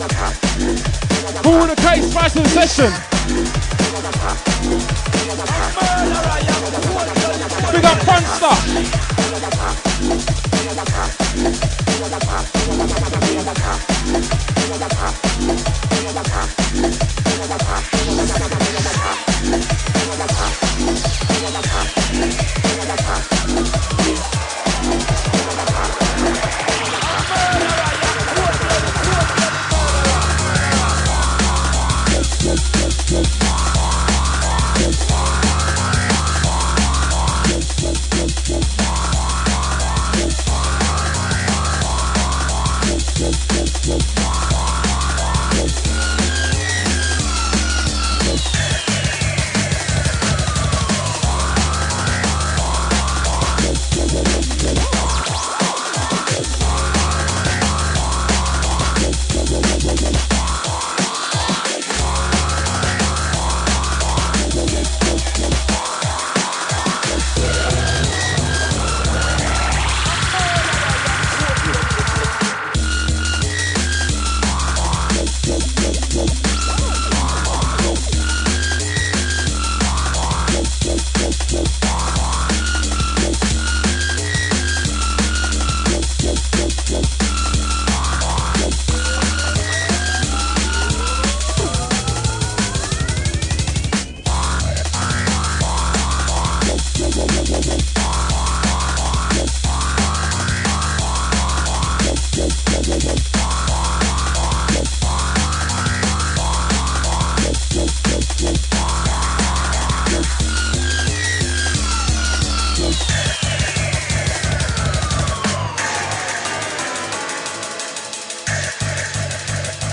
Who the case, fight in session.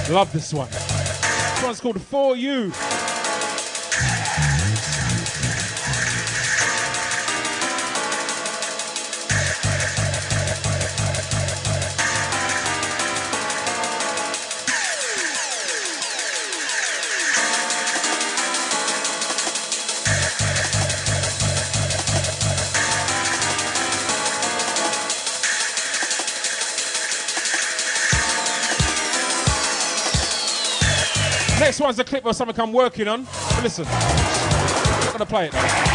Love this one. This one's called For You. Next one's a clip of something I'm working on. But listen, I'm not gonna play it though.